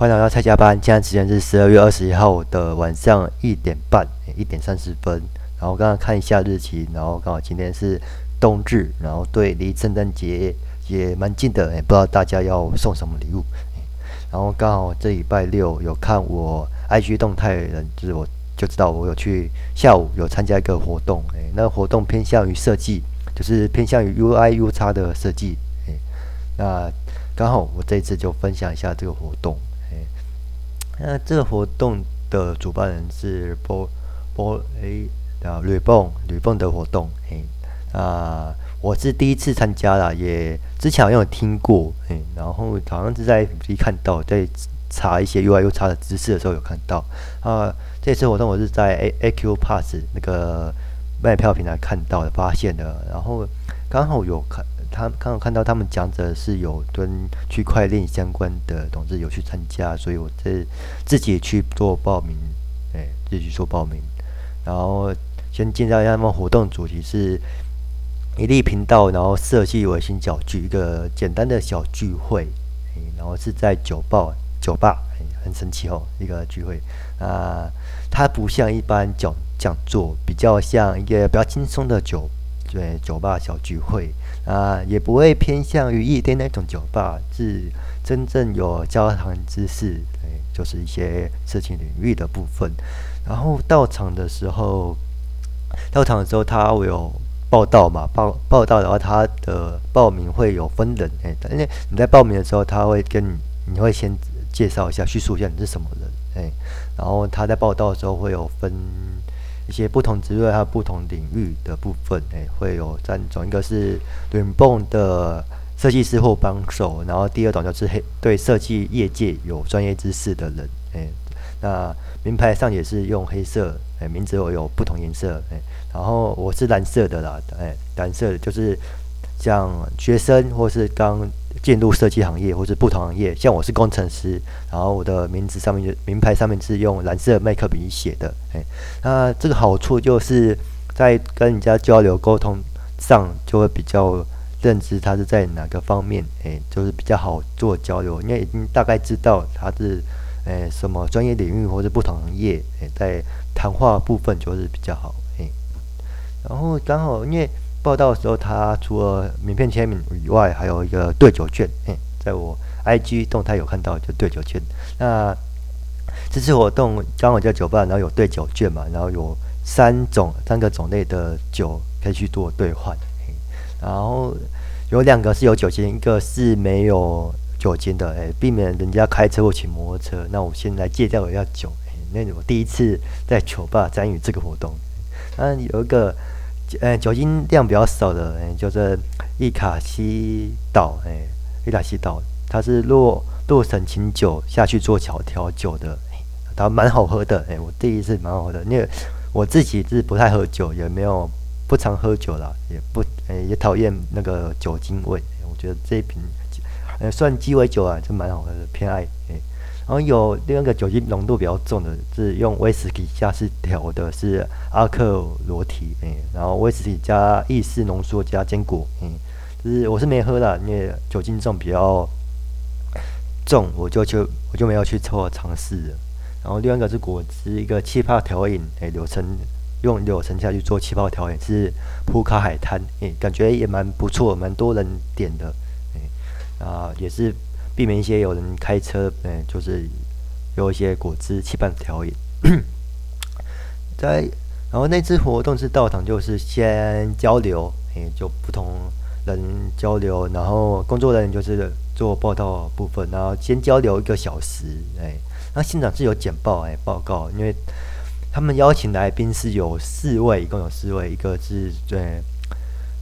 欢迎来到菜加班，现在时间是十二月二十一号的晚上一点半，一点三十分。然后刚刚看一下日期，然后刚好今天是冬至，然后对离圣诞节也蛮近的，也不知道大家要送什么礼物。然后刚好这礼拜六有看我 IG 动态的人，就是我就知道我有去下午有参加一个活动，诶，那个活动偏向于设计，就是偏向于 UI UX 的设计，诶，那刚好我这次就分享一下这个活动。那这个活动的主办人是波波诶啊吕蹦吕蹦的活动诶啊，我是第一次参加啦，也之前好像有听过诶，然后好像是在一看到在查一些 U I U 叉的知识的时候有看到啊，这次活动我是在 A A Q Pass 那个卖票平台看到的发现的，然后刚好有看。他刚刚看到他们讲者是有跟区块链相关的同志有去参加，所以我这自己去做报名，哎，自己去做报名。然后先介绍一下他们活动主题是一粒频道，然后设计微型小聚，一个简单的小聚会，然后是在酒吧，酒吧很神奇哦，一个聚会啊，它不像一般讲讲座，比较像一个比较轻松的酒。对，酒吧小聚会啊，也不会偏向于夜店那种酒吧，是真正有交谈知识，对，就是一些色情领域的部分。然后到场的时候，到场的时候他会有报道嘛，报报道的话，他的报名会有分人，哎，因为你在报名的时候，他会跟你，你会先介绍一下，叙述一下你是什么人，哎，然后他在报道的时候会有分。一些不同职位还有不同领域的部分，诶、会有三种，一个是 r e b o n 的设计师或帮手，然后第二种就是黑对设计业界有专业知识的人，诶、那名牌上也是用黑色，诶、名字我有不同颜色，诶、然后我是蓝色的啦，诶、蓝色的就是像学生或是刚。进入设计行业或是不同行业，像我是工程师，然后我的名字上面就名牌上面是用蓝色麦克笔写的，哎，那这个好处就是在跟人家交流沟通上就会比较认知他是在哪个方面，哎，就是比较好做交流，因为已经大概知道他是哎什么专业领域或是不同行业，哎，在谈话部分就是比较好，哎，然后刚好因为。报道的时候，他除了名片签名以外，还有一个兑酒券。在我 IG 动态有看到，就兑酒券。那这次活动刚好在酒吧，然后有兑酒券嘛，然后有三种三个种类的酒可以去做兑换。然后有两个是有酒精，一个是没有酒精的。哎，避免人家开车或骑摩托车。那我先来介绍一下酒。那我第一次在酒吧参与这个活动。那有一个。呃，酒精量比较少的，哎，就是伊卡西岛，哎，伊卡西岛，它是洛洛神琴酒下去做调调酒的，它蛮好喝的，哎，我第一次蛮好喝的，因为我自己是不太喝酒，也没有不常喝酒啦，也不，哎，也讨厌那个酒精味，我觉得这一瓶，呃，算鸡尾酒啊，就蛮好喝的，偏爱，哎。然后有另外一个酒精浓度比较重的，是用威士忌下去调的，是阿克罗提，嗯，然后威士忌加意式浓缩加坚果，嗯，就是我是没喝的，因为酒精重比较重，我就就我就没有去抽尝试。然后另外一个是果汁，一个气泡调饮，哎，柳橙用柳橙下去做气泡调饮，是普卡海滩，哎，感觉也蛮不错，蛮多人点的，哎，啊，也是。避免一些有人开车，嗯，就是有一些果汁气泡调饮。在然后那次活动是到场，就是先交流，哎，就不同人交流，然后工作人员就是做报道部分，然后先交流一个小时，哎，那现场是有简报，哎，报告，因为他们邀请来宾是有四位，一共有四位，一个是对，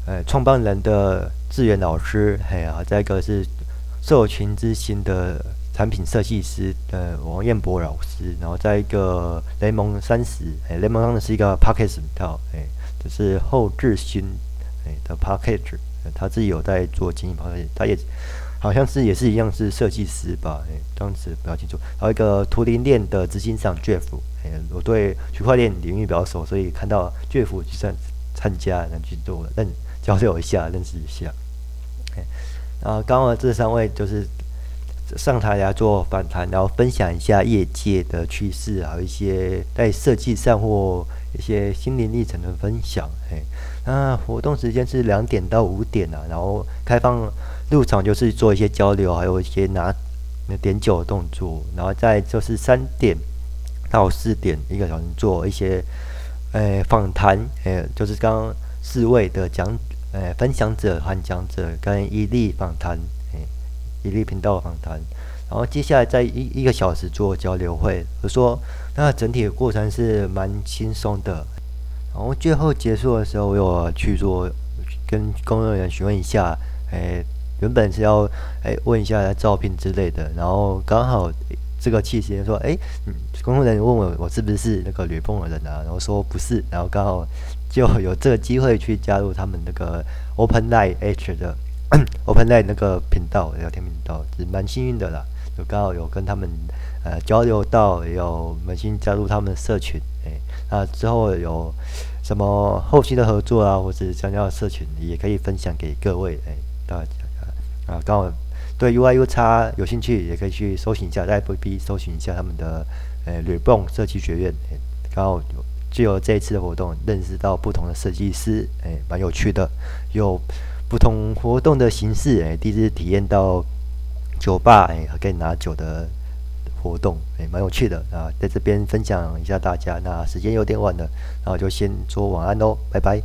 呃，创办人的志远老师，还有再一个是。社群之心的产品设计师，呃，王彦博老师，然后在一个雷蒙三十，哎，雷蒙三十是一个 package 套，哎，就是后智勋，哎的 package，他自己有在做经营 package，他也好像是也是一样是设计师吧，哎，当时不要清楚。还有一个图灵链的执行长 Jeff，哎，我对区块链领域比较熟，所以看到 Jeff 就算参加，能去做，认交流一下，认识一下，啊，刚刚这三位就是上台来做访谈，然后分享一下业界的趋势，还有一些在设计上或一些心灵历程的分享。哎，那活动时间是两点到五点啊，然后开放入场就是做一些交流，还有一些拿点酒的动作，然后再就是三点到四点一个小时做一些诶访谈，诶就是刚刚四位的讲诶分享者和讲者跟伊利访谈。伊利频道访谈，然后接下来在一一个小时做交流会。我说，那整体的过程是蛮轻松的。然后最后结束的时候，我有去做跟工作人员询问一下，哎，原本是要哎问一下照片之类的。然后刚好这个气息说，哎，工作人员问我我是不是那个吕凤的人啊？然后说不是。然后刚好就有这个机会去加入他们那个 Open Line H 的。OpenLight 那个频道聊天频道是蛮幸运的啦，就刚好有跟他们呃交流到，有扪心加入他们的社群，哎，那之后有什么后期的合作啊，或者想要社群，也可以分享给各位，哎，大家啊，刚好对 UIUX 有兴趣，也可以去搜寻一下，在 FB 搜寻一下他们的呃吕蹦设计学院，哎，刚好有就有这一次的活动，认识到不同的设计师，哎，蛮有趣的，有。不同活动的形式，哎，第一次体验到酒吧，哎，可以拿酒的活动，哎，蛮有趣的啊，在这边分享一下大家。那时间有点晚了，那我就先说晚安喽，拜拜。